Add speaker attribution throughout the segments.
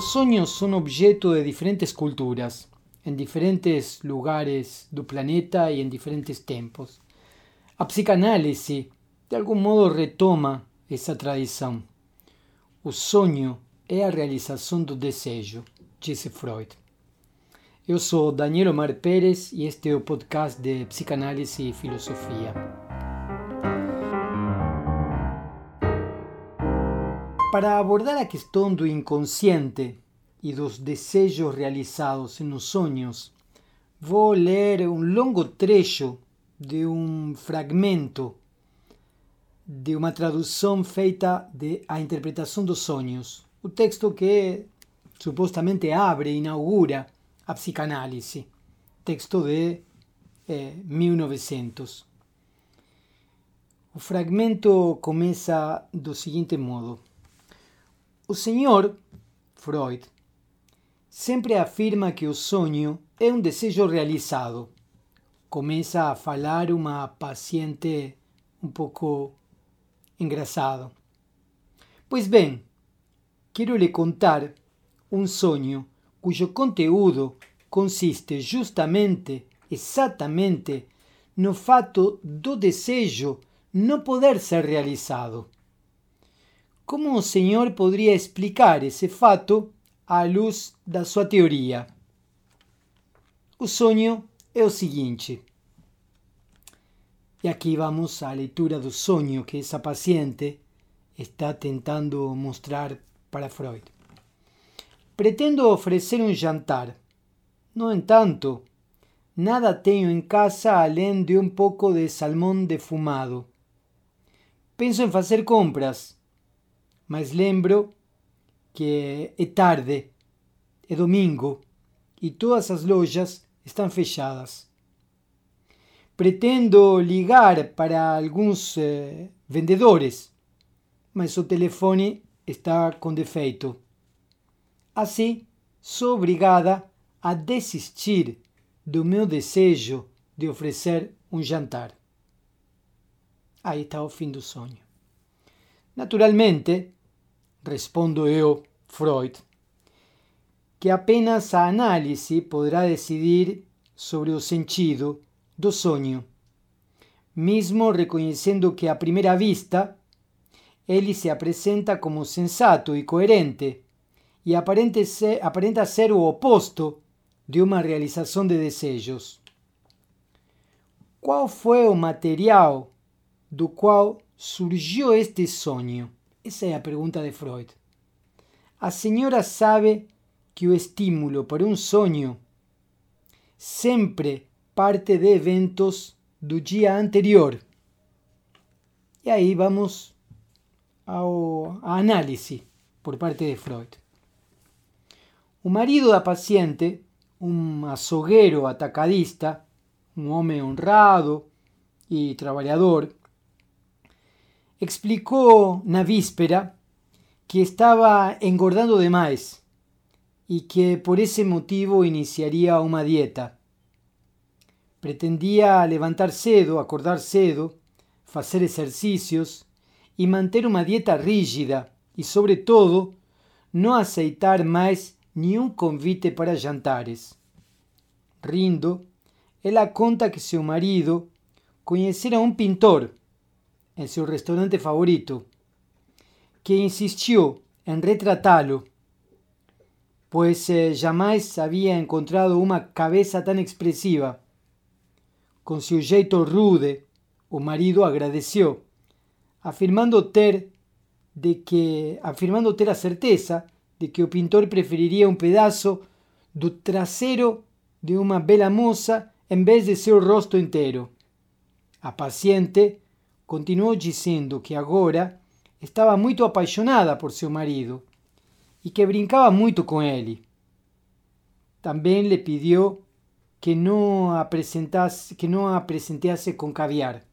Speaker 1: Os sonhos são objeto de diferentes culturas, em diferentes lugares do planeta e em diferentes tempos. A psicanálise, de algum modo, retoma essa tradição. O sonho é a realização do desejo, disse Freud. Eu sou Daniel Omar Pérez e este é o podcast de Psicanálise e Filosofia. Para abordar a questão do inconsciente e dos desejos realizados nos sonhos, vou ler um longo trecho de um fragmento de uma tradução feita de A Interpretação dos Sonhos, o texto que supostamente abre e inaugura a psicanálise, texto de eh, 1900. O fragmento começa do seguinte modo: O senhor Freud sempre afirma que o sonho é um desejo realizado. Começa a falar uma paciente um pouco engraçado. Pois bem, quero lhe contar um sonho cujo conteúdo consiste justamente, exatamente, no fato do desejo não poder ser realizado. Como o senhor poderia explicar esse fato à luz da sua teoria? O sonho é o seguinte. E aqui vamos à leitura do sonho que essa paciente está tentando mostrar para Freud. Pretendo oferecer um jantar. No entanto, nada tenho em casa além de um pouco de salmão defumado. Penso em fazer compras, mas lembro que é tarde, é domingo e todas as lojas estão fechadas. Pretendo ligar para alguns eh, vendedores, mas o telefone está com defeito. Assim, sou obrigada a desistir do meu desejo de oferecer um jantar. Aí está o fim do sonho. Naturalmente, respondo eu, Freud, que apenas a análise poderá decidir sobre o sentido do sonho, mesmo reconhecendo que à primeira vista ele se apresenta como sensato e coerente e aparente ser, aparenta ser o oposto de uma realização de desejos. Qual foi o material do qual surgiu este sonho? Essa é a pergunta de Freud. A senhora sabe que o estímulo para um sonho sempre parte de eventos do dia anterior. E aí vamos ao, à análise por parte de Freud. O marido da paciente, um açougueiro atacadista, um homem honrado e trabalhador, explicou na víspera que estava engordando demais e que por esse motivo iniciaria uma dieta. Pretendia levantar cedo, acordar cedo, fazer exercícios e manter uma dieta rígida e, sobretudo, não aceitar mais nenhum convite para jantares. Rindo, ela conta que seu marido conhecera um pintor em seu restaurante favorito, que insistiu em retratá-lo, pois eh, jamais havia encontrado uma cabeça tão expressiva. Com seu jeito rude, o marido agradeceu, afirmando ter de que afirmando ter a certeza de que o pintor preferiria um pedaço do traseiro de uma bela moça em vez de seu rosto inteiro. A paciente continuou dizendo que agora estava muito apaixonada por seu marido e que brincava muito com ele. Também lhe pediu que não apresentasse, que não a apresentasse com caviar.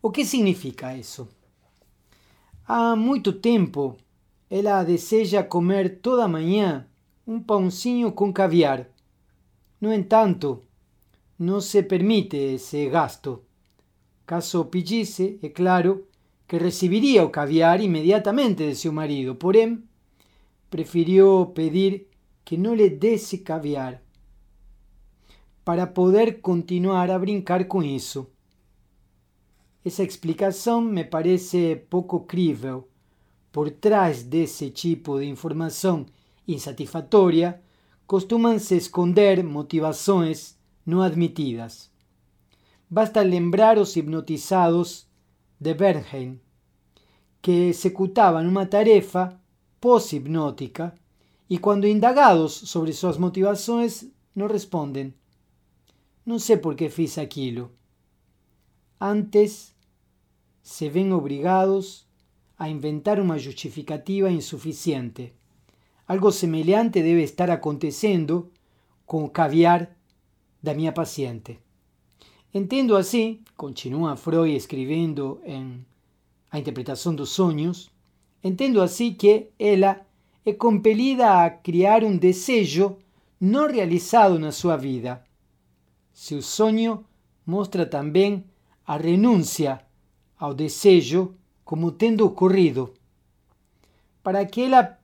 Speaker 1: O que significa isso? Há muito tempo ela deseja comer toda manhã um pãozinho com caviar. No entanto, não se permite esse gasto. Caso pedisse, é claro que receberia o caviar imediatamente de seu marido, porém, prefirió pedir que no le dese caviar para poder continuar a brincar con eso. Esa explicación me parece poco crível. Por trás desse tipo de informação insatisfatória, costumam-se esconder motivações não admitidas. Basta lembrar os hipnotizados de Bernheim, que executaban uma tarefa pós-hipnótica e, quando indagados sobre suas motivações, não respondem. Não sei por que fiz aquilo. Antes, se ven obrigados a inventar uma justificativa insuficiente. Algo semelhante debe estar acontecendo com o caviar da minha paciente. Entendo assim, continua Freud escrevendo em A Interpretação dos Sonhos, entendo assim que ela é compelida a criar um desejo não realizado na sua vida. Seu sonho mostra também a renúncia ao desejo como tendo ocorrido. Para que ela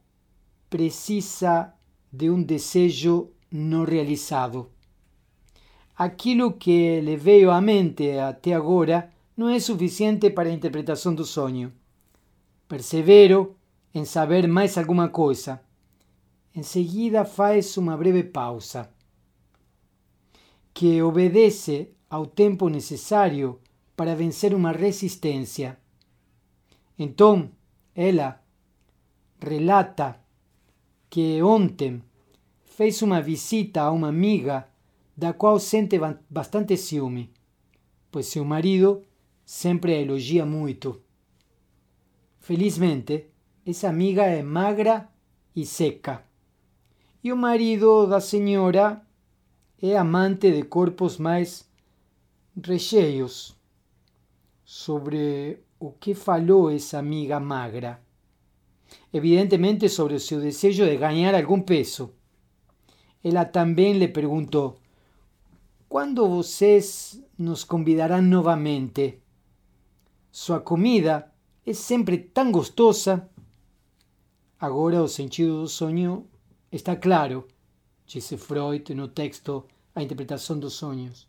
Speaker 1: precisa de um desejo não realizado. Aquilo que lhe veio à mente até agora não é suficiente para a interpretação do sonho. Persevero em saber mais alguma coisa. Em seguida faz uma breve pausa, que obedece ao tempo necessário para vencer uma resistência. Então, ela relata que ontem fez uma visita a uma amiga da qual sente bastante ciúme, pois seu marido sempre a elogia muito. Felizmente, essa amiga é magra e seca. E o marido da senhora é amante de corpos mais recheios. Sobre o que falou essa amiga magra? Evidentemente sobre o seu desejo de ganhar algum peso. Ela também lhe perguntou: Quando vocês nos convidarão novamente? Sua comida é sempre tão gostosa. Agora o sentido do sonho está claro, disse Freud no texto A Interpretação dos Sonhos.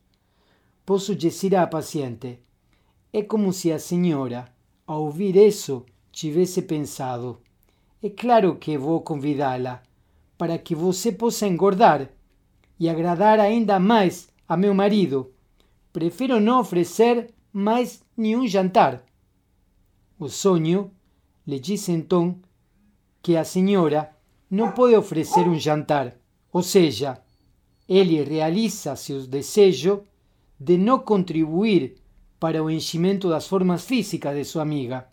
Speaker 1: Posso dizer à paciente: é como se a senhora, ao ouvir isso, tivesse pensado: é claro que vou convidá-la para que você possa engordar e agradar ainda mais a meu marido. Prefiro não oferecer mais nenhum jantar. O sonho lhe disse então que a senhora não pode oferecer um jantar, ou seja, ele realiza seu desejo de não contribuir para o enchimento das formas físicas de sua amiga.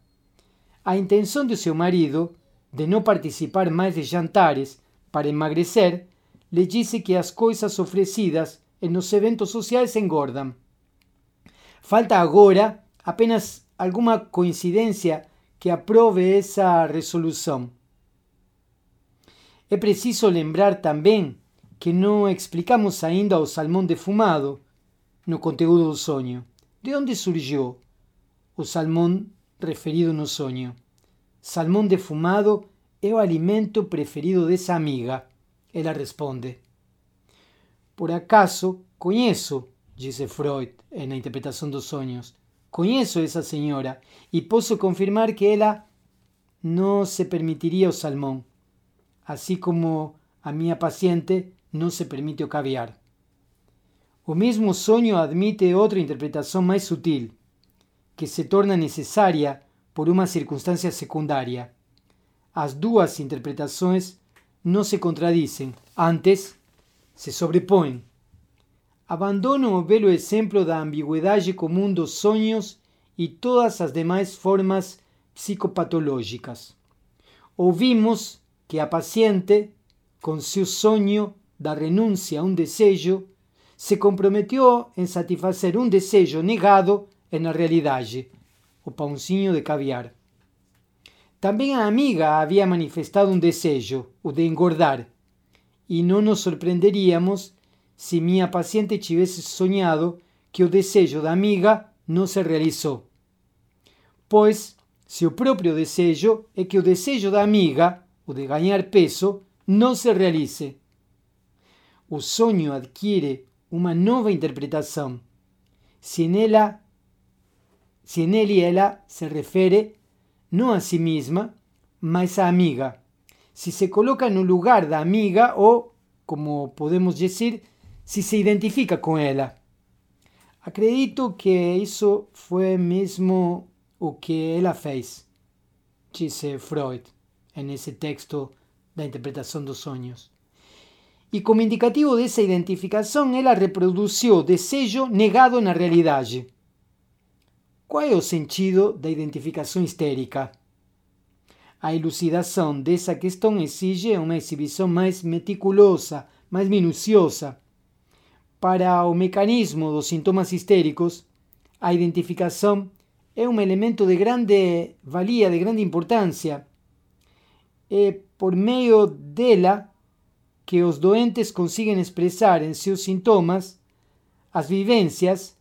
Speaker 1: A intenção de seu marido de não participar mais de jantares para emagrecer lhe disse que as coisas oferecidas nos eventos sociais engordam. Falta agora apenas alguma coincidência que aprove essa resolução. É preciso lembrar também que não explicamos ainda o salmão defumado no conteúdo do sonho. De onde surgiu o salmão referido no sonho? Salmão defumado é o alimento preferido dessa amiga. Ela responde. Por acaso conheço, disse Freud na interpretação dos sonhos, conheço essa senhora e posso confirmar que ela não se permitiria o salmão, assim como a minha paciente não se permite o caviar. O mesmo sonho admite outra interpretação mais sutil, que se torna necessária por uma circunstância secundária. As duas interpretações não se contradizem, antes se sobrepõem. Abandono o belo exemplo da ambiguidade comum dos sonhos e todas as demais formas psicopatológicas. Ouvimos que a paciente, com seu sonho da renúncia a um desejo, se comprometeu em satisfazer um desejo negado na realidade, o pãozinho de caviar. Também a amiga havia manifestado um desejo, o de engordar, e não nos surpreenderíamos se minha paciente tivesse sonhado que o desejo da amiga não se realizou. Pois, se o próprio desejo é que o desejo da amiga, o de ganhar peso não se realize. O sonho adquire uma nova interpretação se nela se y ella se refiere no a sí misma, mas a amiga. Si se coloca en un lugar da amiga o, como podemos decir, si se identifica con ella. Acredito que isso foi mesmo o que ela fez, disse Freud nesse texto da interpretação dos sonhos. E como indicativo dessa identificação, ela reproduziu o desejo negado na realidade. Qual é o sentido da identificação histérica? A elucidação dessa questão exige uma exibição mais meticulosa, mais minuciosa. Para o mecanismo dos sintomas histéricos, a identificação é um elemento de grande valia, de grande importância. É por meio dela que os doentes conseguem expressar em seus sintomas as vivências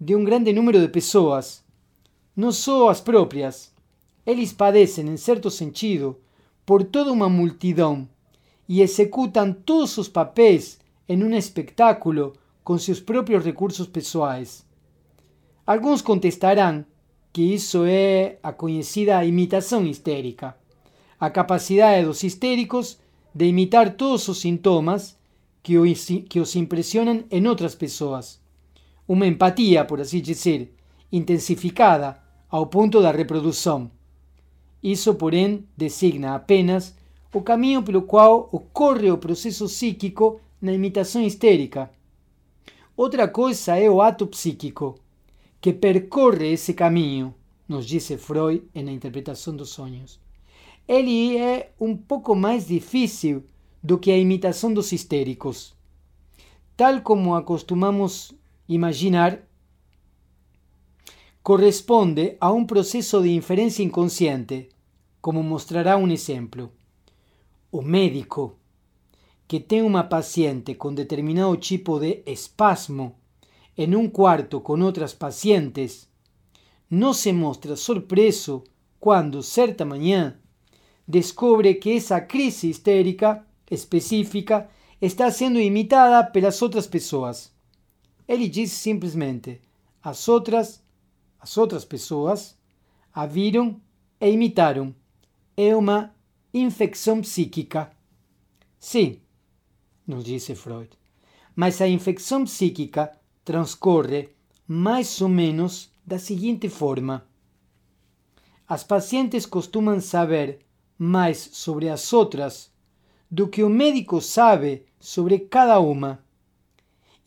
Speaker 1: de um grande número de pessoas no só as propias. Eles padecem, em certo sentido, por toda uma multidão e executam todos os papéis em um espetáculo com seus próprios recursos pessoais. Alguns contestarão que isso é a conhecida imitação histérica, a capacidade dos histéricos de imitar todos os sintomas que os, que os impressionam em outras pessoas. Uma empatia, por assim dizer, intensificada ao ponto da reprodução. Isso, porém, designa apenas o caminho pelo qual ocorre o processo psíquico na imitação histérica. Outra coisa é o ato psíquico, que percorre esse caminho, nos disse Freud na interpretação dos sonhos. Ele é um pouco mais difícil do que a imitação dos histéricos. Tal como acostumamos imaginar, corresponde a un proceso de inferencia inconsciente, como mostrará un ejemplo. O médico que tem uma paciente com determinado tipo de espasmo en un cuarto con otras pacientes, no se mostra sorpreso quando, certa manhã, descobre que essa crise histérica específica está sendo imitada pelas outras pessoas. Ele diz simplesmente: as outras as outras pessoas a viram e imitaram. É uma infecção psíquica. Sim, nos disse Freud. Mas a infecção psíquica transcorre mais ou menos da seguinte forma: as pacientes costumam saber mais sobre as outras do que o médico sabe sobre cada uma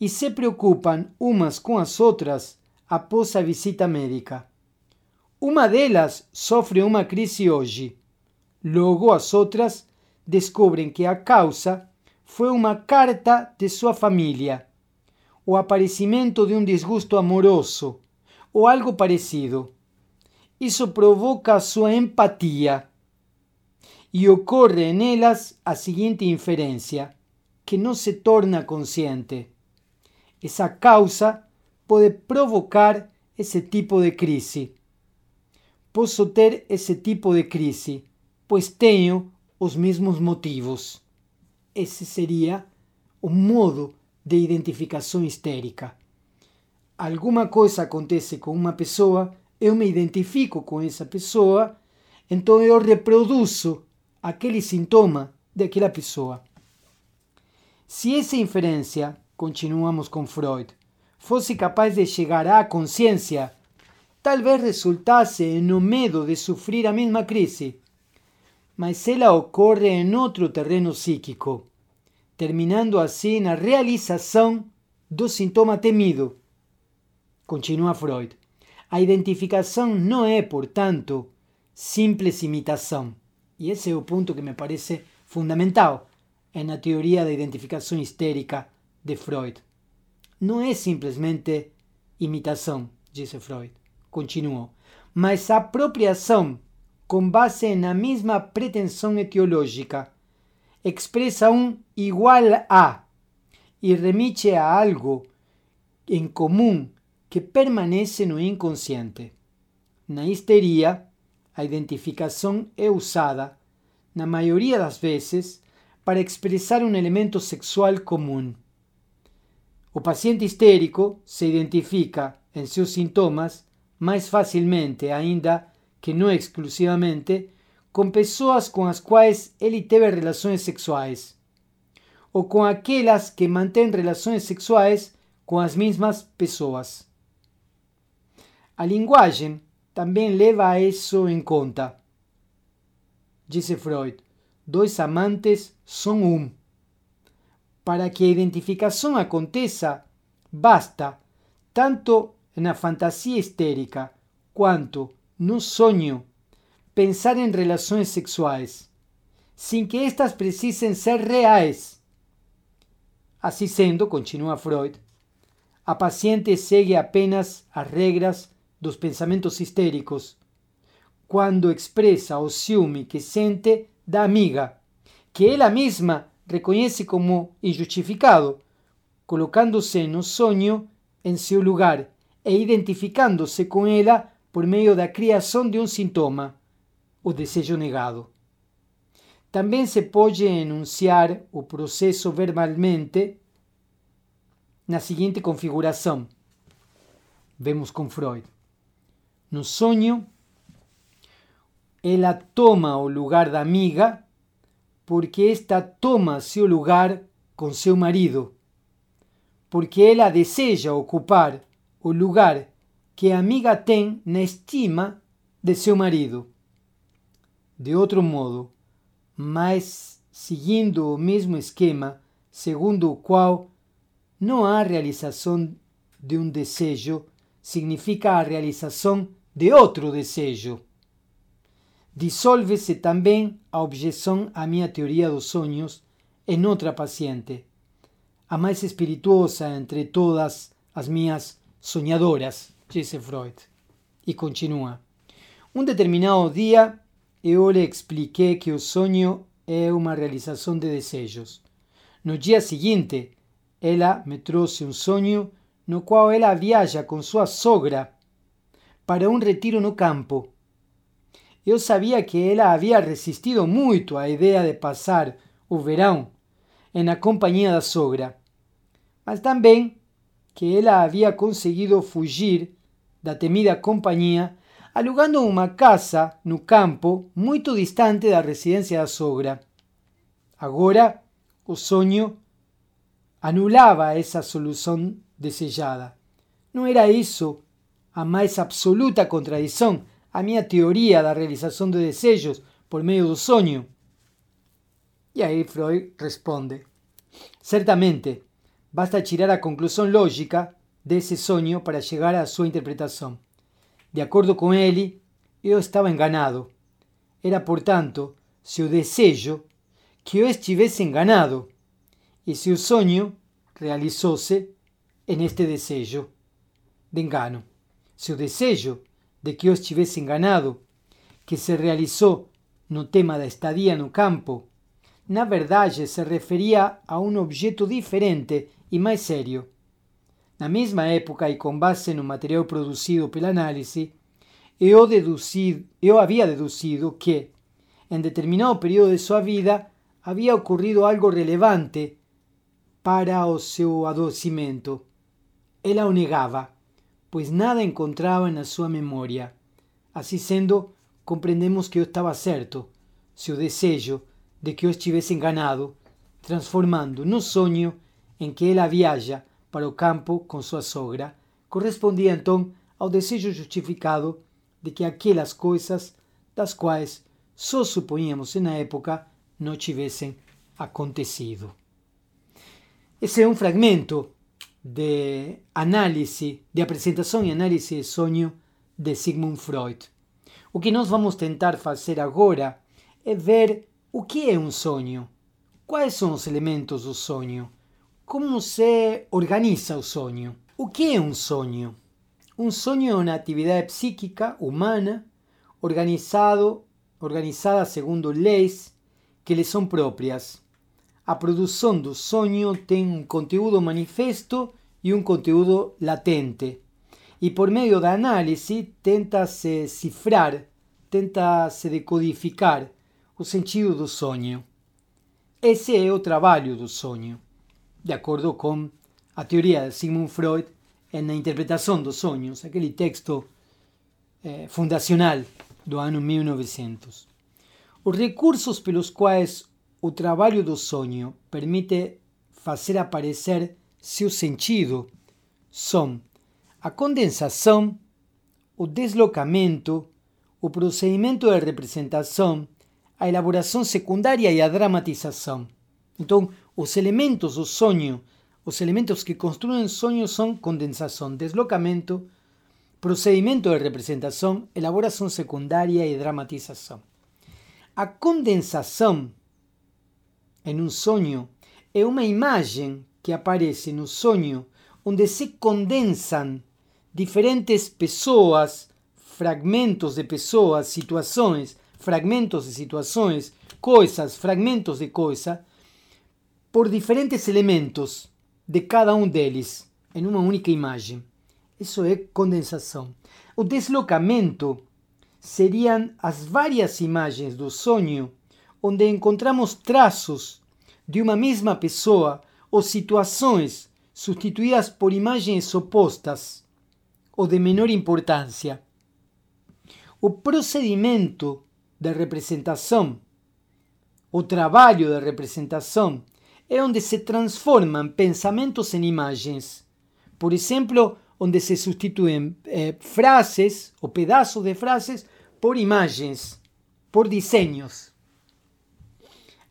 Speaker 1: e se preocupam umas com as outras após a visita médica. Uma delas sofre uma crise hoje. Logo, as outras descobrem que a causa foi uma carta de sua família, o aparecimento de um desgosto amoroso ou algo parecido. Isso provoca sua empatia e ocorre nelas a seguinte inferência, que não se torna consciente. Essa causa pode provocar esse tipo de crise. Posso ter esse tipo de crise, pois tenho os mesmos motivos. Esse seria o modo de identificação histérica. Alguma coisa acontece com uma pessoa, eu me identifico com essa pessoa, então eu reproduzo aquele sintoma daquela pessoa. Se essa inferência, continuamos com Freud, fosse capaz de chegar à consciência, talvez resultasse no medo de sofrer a mesma crise. Mas ela ocorre em outro terreno psíquico, terminando assim na realização do sintoma temido. Continua Freud. A identificação não é, portanto, simples imitação. E esse é o ponto que me parece fundamental na teoria da identificação histérica de Freud. Não é simplesmente imitação, disse Freud. Continuou, mas apropriação com base na mesma pretensão etiológica. Expressa um igual a e remite a algo em comum que permanece no inconsciente. Na histeria, a identificação é usada na maioria das vezes, para expressar um elemento sexual comum. O paciente histérico se identifica em seus sintomas mais facilmente, ainda que não exclusivamente, com pessoas com as quais ele teve relações sexuais, ou com aquelas que mantêm relações sexuais com as mesmas pessoas. A linguagem também leva a isso em conta. Disse Freud, dois amantes são um. Para que a identificação aconteça, basta, tanto na fantasia histérica quanto no sonho, pensar em relações sexuais, sem que estas precisem ser reais. Assim sendo, continua Freud, a paciente segue apenas as regras dos pensamentos histéricos quando expressa o ciúme que sente da amiga, que ela mesma reconhece como injustificado, colocando-se no sonho em seu lugar e identificando-se com ela por meio da criação de um sintoma, o desejo negado. Também se pode enunciar o processo verbalmente na seguinte configuração. Vemos com Freud. No sonho, ela toma o lugar da amiga porque esta toma seu lugar com seu marido, porque ela deseja ocupar o lugar que a amiga tem na estima de seu marido. De outro modo, mas seguindo o mesmo esquema segundo o qual não há realização de um desejo, significa a realização de outro desejo. Dissolve-se também a objeção à minha teoria dos sonhos em outra paciente, a mais espirituosa entre todas as minhas sonhadoras, disse Freud. E continua. Um determinado dia eu lhe expliquei que o sonho é uma realização de desejos. No dia seguinte, ela me trouxe um sonho no qual ela viaja com sua sogra para um retiro no campo eu sabia que ela havia resistido muito à ideia de passar o verão na companhia da sogra, mas também que ela havia conseguido fugir da temida companhia alugando uma casa no campo muito distante da residência da sogra. Agora, o sonho anulava essa solução desejada. Não era isso a mais absoluta contradição a minha teoria da realização de desejos por meio do sonho? E aí Freud responde: Certamente, basta tirar a conclusão lógica desse sonho para chegar à sua interpretação. De acordo com ele, eu estava enganado. Era, portanto, seu desejo que eu estivesse enganado, e seu sonho realizou-se neste desejo de engano. Seu desejo de que eu estivesse enganado, que se realizou no tema da estadia no campo, na verdade se referia a um objeto diferente e mais sério. Na mesma época e com base no material produzido pela análise, eu, deduzido, eu havia deduzido que, em determinado período de sua vida, havia ocorrido algo relevante para o seu adoecimento. Ela o negava pois nada encontraba na sua memória. Assim sendo, compreendemos que eu estava certo, seu desejo de que eu estivesse enganado, transformando no sonho em que ela viaja para o campo com sua sogra, correspondia então ao desejo justificado de que aquelas coisas das quais só suponhamos na época não tivessem acontecido. Esse é um fragmento de análise, de apresentação e análise de sonho de Sigmund Freud. O que nós vamos tentar fazer agora é ver o que é um sonho, quais são os elementos do sonho, como se organiza o sonho. O que é um sonho? Um sonho é uma atividade psíquica humana organizado, organizada segundo leis que lhe são próprias a produção do sonho tem um conteúdo manifesto e um conteúdo latente. E por meio da análise tenta-se cifrar, tenta-se decodificar o sentido do sonho. Esse é o trabalho do sonho, de acordo com a teoria de Sigmund Freud na interpretação dos sonhos, aquele texto eh, fundacional do ano 1900. Os recursos pelos quais o trabalho do sonho permite fazer aparecer seu sentido são a condensação, o deslocamento, o procedimento de representação, a elaboração secundária e a dramatização. Então, os elementos do sonho, os elementos que construem sonho são condensação, deslocamento, procedimento de representação, elaboração secundária e dramatização. A condensação em um sonho é uma imagem que aparece no sonho onde se condensam diferentes pessoas, fragmentos de pessoas, situações, fragmentos de situações, coisas, fragmentos de coisa, por diferentes elementos de cada um deles em uma única imagem. Isso é condensação. O deslocamento seriam as várias imagens do sonho onde encontramos traços de uma mesma pessoa ou situações substituídas por imagens opostas ou de menor importância. O procedimento de representação, o trabalho de representação, é onde se transformam pensamentos em imagens. Por exemplo, onde se substituem eh, frases ou pedaços de frases por imagens, por desenhos.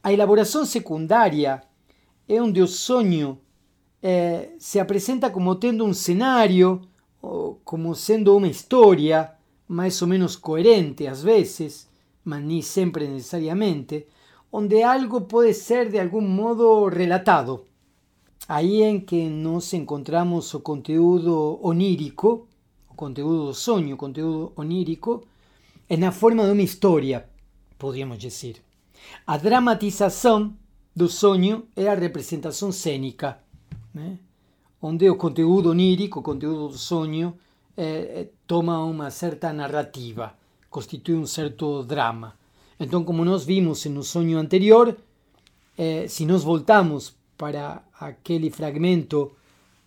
Speaker 1: A elaboração secundária é onde o sonho se apresenta como tendo um cenário, como sendo uma história mais ou menos coerente às vezes, mas nem sempre necessariamente, onde algo pode ser de algum modo relatado. Aí em que nós encontramos o conteúdo onírico, o conteúdo do sonho, conteúdo onírico, é na forma de uma história, podríamos dizer. A dramatização do sonho é a representação cênica, né? onde o conteúdo onírico, o conteúdo do sonho, eh, toma uma certa narrativa, constitui um certo drama. Então, como nós vimos no sonho anterior, eh, se nós voltamos para aquele fragmento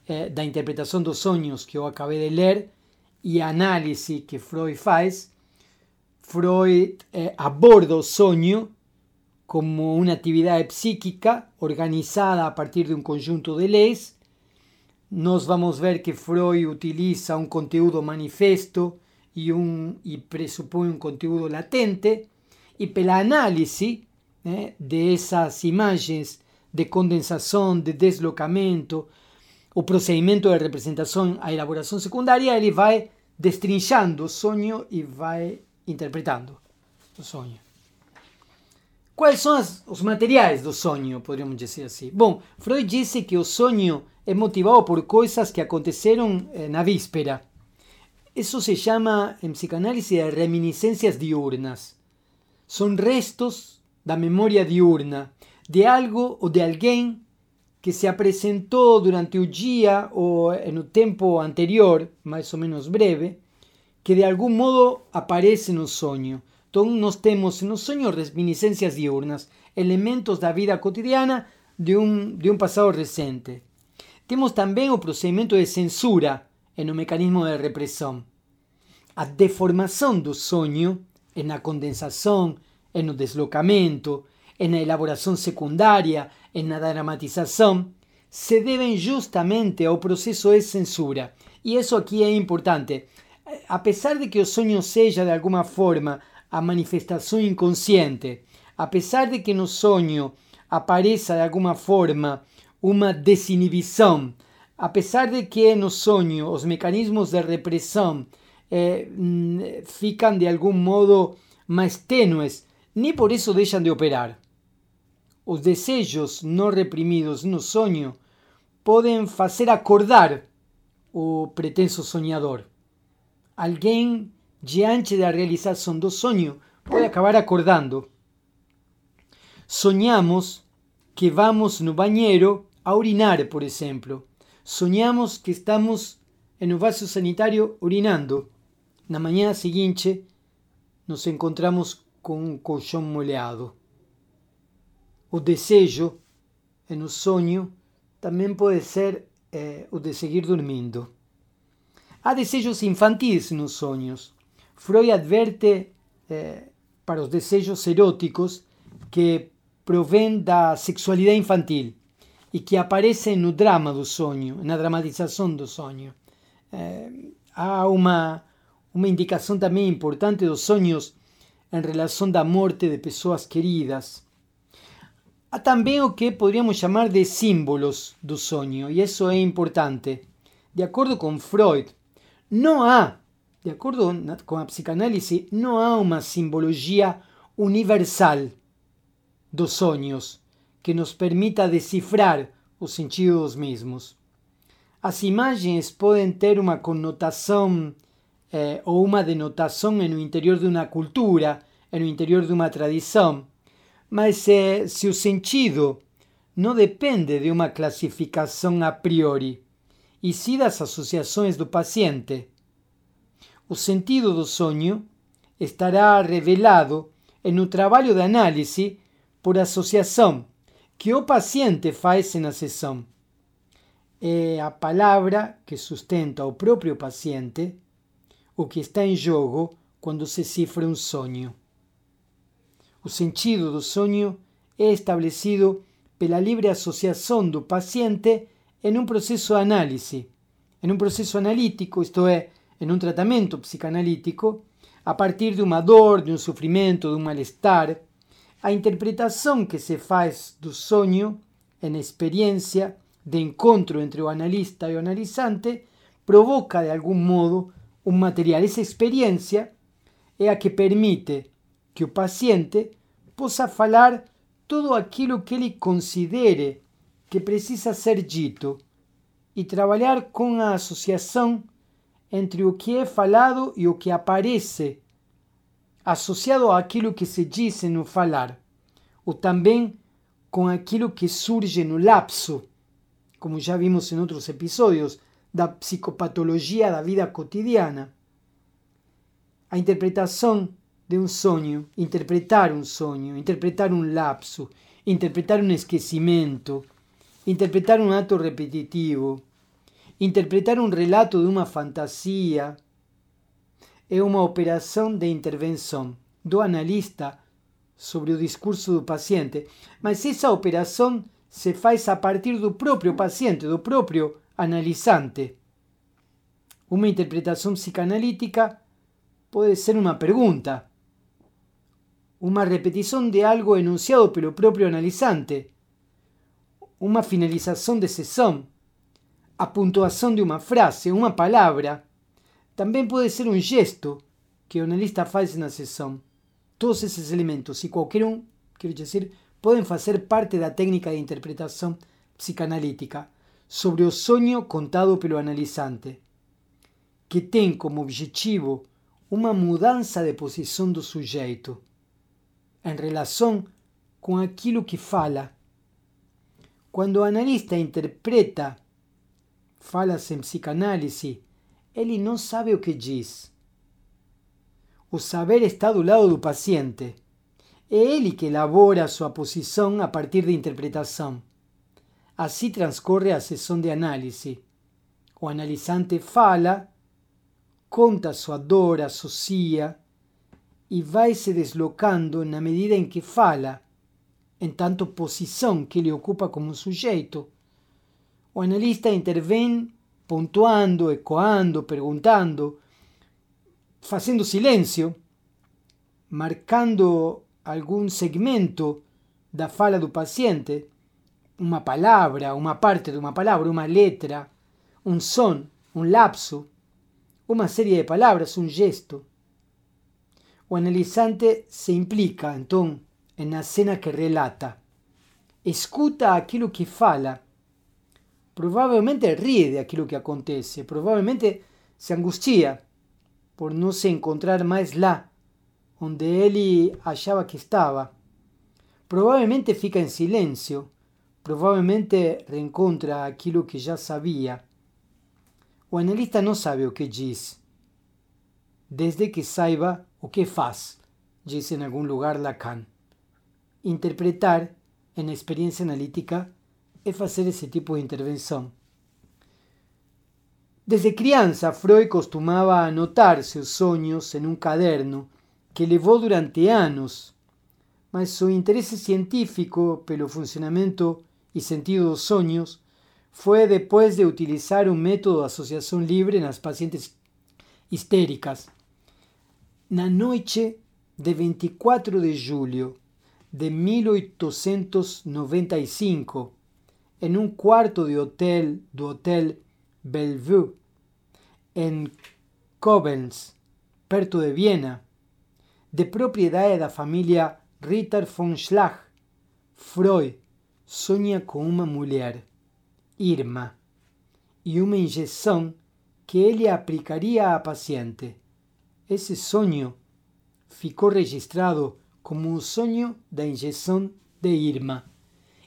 Speaker 1: eh, da interpretação dos sonhos que eu acabei de ler e a análise que Freud faz, Freud eh, aborda o sonho como uma atividade psíquica organizada a partir de um conjunto de leis. Nós vamos ver que Freud utiliza um conteúdo manifesto e, um, e pressupõe um conteúdo latente, e pela análise né, dessas imagens de condensação, de deslocamento, o procedimento de representação, a elaboração secundária, ele vai destrinchando o sonho e vai interpretando o sonho. Quais são as, os materiais do sonho, poderíamos dizer assim? Bom, Freud disse que o sonho é motivado por coisas que aconteceram eh, na víspera. Isso se chama, em psicanálise, de reminiscências diurnas. São restos da memória diurna de algo ou de alguém que se apresentou durante o dia ou no tempo anterior, mais ou menos breve, que de algum modo aparece no sonho. Então, nós temos no sonho reminiscências diurnas, elementos da vida cotidiana de um, de um passado recente. Temos também o procedimento de censura no mecanismo de repressão. A deformação do sonho, na condensação, no deslocamento, na elaboração secundária, na dramatização, se devem justamente ao processo de censura. E isso aqui é importante. Apesar de que o sonho seja de alguma forma a manifestação inconsciente, apesar de que no sonho apareça de alguma forma uma desinibição, apesar de que no sonho os mecanismos de repressão eh, ficam de algum modo mais tênues, nem por isso deixam de operar. Os desejos não reprimidos no sonho podem fazer acordar o pretenso sonhador. Alguém, diante da realização do sonho, pode acabar acordando. Sonhamos que vamos no banheiro a urinar, por exemplo. Sonhamos que estamos no vaso sanitário urinando. Na manhã seguinte, nos encontramos com um colchão molhado. O desejo, no sonho, também pode ser eh, o de seguir dormindo. Há desejos infantis nos sonhos. Freud adverte eh, para os desejos eróticos que provêm da sexualidade infantil e que aparecem no drama do sonho, na dramatização do sonho. Eh, há uma, uma indicação também importante dos sonhos em relação da morte de pessoas queridas. Há também o que poderíamos chamar de símbolos do sonho, e isso é importante. De acordo com Freud, não há, de acordo com a psicanálise, não há uma simbologia universal dos sonhos que nos permita decifrar o sentido dos mesmos. As imagens podem ter uma conotação eh, ou uma denotação no interior de uma cultura, no interior de uma tradição, mas eh, se o sentido não depende de uma classificação a priori, e sim das associações do paciente. O sentido do sonho estará revelado no trabalho de análise por associação que o paciente faz na sessão. É a palavra que sustenta o próprio paciente o que está em jogo quando se cifra um sonho. O sentido do sonho é estabelecido pela livre associação do paciente em um processo de análise, em um processo analítico, isto é, em um tratamento psicanalítico, a partir de uma dor, de um sofrimento, de um mal-estar, a interpretação que se faz do sonho na experiência de encontro entre o analista e o analisante provoca de algum modo um material. Essa experiência é a que permite que o paciente possa falar tudo aquilo que ele considere que precisa ser dito e trabalhar com a associação entre o que é falado e o que aparece associado àquilo que se diz no falar, ou também com aquilo que surge no lapso, como já vimos em outros episódios, da psicopatologia da vida cotidiana. A interpretação de um sonho, interpretar um sonho, interpretar um lapso, interpretar um esquecimento, interpretar um ato repetitivo, interpretar um relato de uma fantasia, é uma operação de intervenção do analista sobre o discurso do paciente, mas essa operação se faz a partir do próprio paciente, do próprio analisante. Uma interpretação psicanalítica pode ser uma pergunta, uma repetição de algo enunciado pelo próprio analisante, uma finalização de sessão, a pontuação de uma frase, uma palavra também pode ser um gesto que o analista faz na sessão. Todos esses elementos, e qualquer um, quero dizer, podem fazer parte da técnica de interpretação psicanalítica sobre o sonho contado pelo analisante, que tem como objetivo uma mudança de posição do sujeito em relação com aquilo que fala. Quando o analista interpreta falas em psicanálise, ele não sabe o que diz. O saber está do lado do paciente. É ele que elabora sua posição a partir da interpretação. Assim transcorre a sessão de análise. O analisante fala, conta sua dor, associa e vai se deslocando na medida em que fala, em tanto posição que ele ocupa como sujeito. O analista intervém pontuando, ecoando, perguntando, fazendo silêncio, marcando algum segmento da fala do paciente, uma palavra, uma parte de uma palavra, uma letra, um som, um lapso, uma série de palavras, um gesto. O analisante se implica, então, na cena que relata. Escuta aquilo que fala provavelmente ríe de aquilo que acontece, provavelmente se angustia por não se encontrar mais lá onde ele achava que estava. Provavelmente fica em silêncio, provavelmente reencontra aquilo que já sabia. O analista não sabe o que diz, desde que saiba o que faz dice en algún lugar Lacan. Interpretar en experiencia analítica es hacer ese tipo de intervención. Desde crianza, Freud costumaba anotar sus sueños en un caderno que levó durante años, mas su interés científico pelo funcionamiento y sentido dos sueños fue después de utilizar un método de asociación libre en las pacientes histéricas. Na noche de 24 de julio de 1895, en un cuarto de hotel do Hotel Bellevue, en Koblenz, perto de Viena, de propriedad de la familia Ritter von Schlag, Freud sonha com uma mulher, Irma, e uma injeção que ele aplicaria à paciente. Esse sonho ficou registrado como um sonho da injeção de Irma.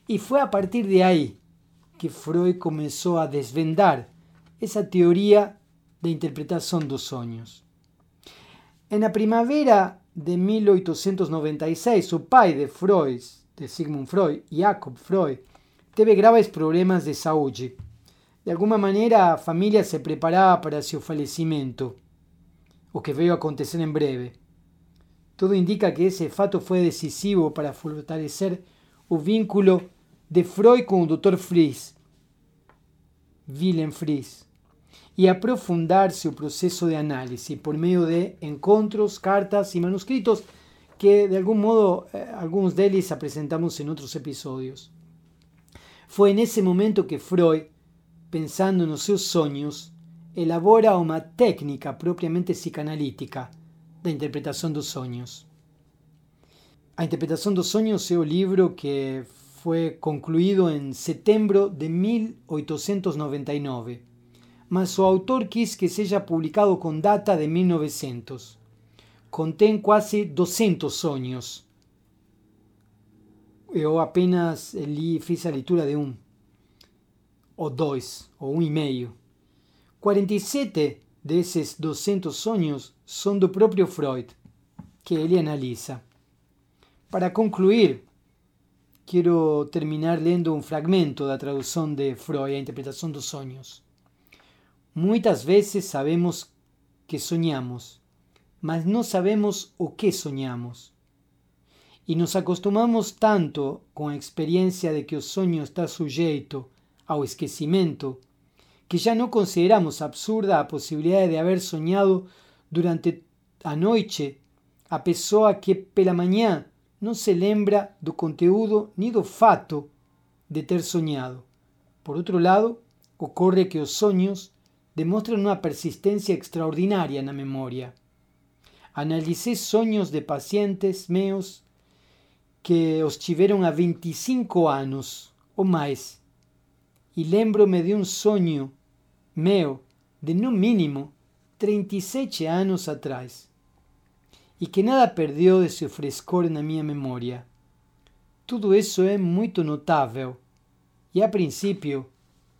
Speaker 1: E foi a partir de aí que Freud começou a desvendar essa teoria de interpretação dos sonhos. Na primavera de 1896, o pai de Freud, de Sigmund Freud, Jacob Freud, teve graves problemas de saúde. De alguma maneira, a família se preparava para seu falecimento, o que veio acontecer em breve. Tudo indica que esse fato foi decisivo para fortalecer o vínculo de Freud com o Dr. Fries, Willem Fries, e aprofundar seu processo de análise por meio de encontros, cartas e manuscritos que, de algum modo, eh, alguns deles apresentamos em outros episódios. Foi nesse momento que Freud, pensando nos seus sonhos, elabora uma técnica propriamente psicanalítica da interpretação dos sonhos. A interpretação dos sonhos é o livro que foi concluído em setembro de 1899 mas o autor quis que seja publicado com data de 1900. Contém quase 200 sonhos. Eu apenas li, fiz a leitura de um, ou dois, ou um e meio. 47 desses 200 sonhos são do próprio Freud, que ele analisa. Para concluir, quero terminar lendo um fragmento da tradução de Freud, a interpretação dos sonhos. Muitas vezes sabemos que sonhamos, mas não sabemos o que sonhamos. E nos acostumamos tanto com a experiência de que o sonho está sujeito ao esquecimento que já não consideramos absurda a possibilidade de haver sonhado durante a noite a pessoa que pela manhã não se lembra do conteúdo nem do fato de ter sonhado. Por outro lado, ocorre que os sonhos demuestran una persistencia extraordinaria en la memoria. Analicé sueños de pacientes meus que os tiveram a 25 anos ou mais e lembro-me de um sonho meu de no mínimo 37 anos atrás e que nada perdeu de seu frescor na minha memória. Tudo isso é muito notável e, a princípio,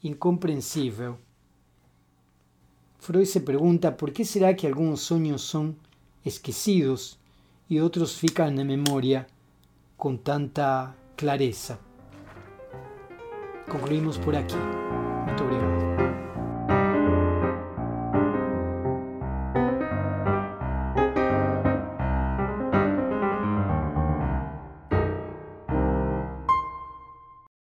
Speaker 1: incompreensível. Freud se pregunta por qué será que algunos sueños son esquecidos y otros fican en memoria con tanta clareza. Concluimos por aquí. Muito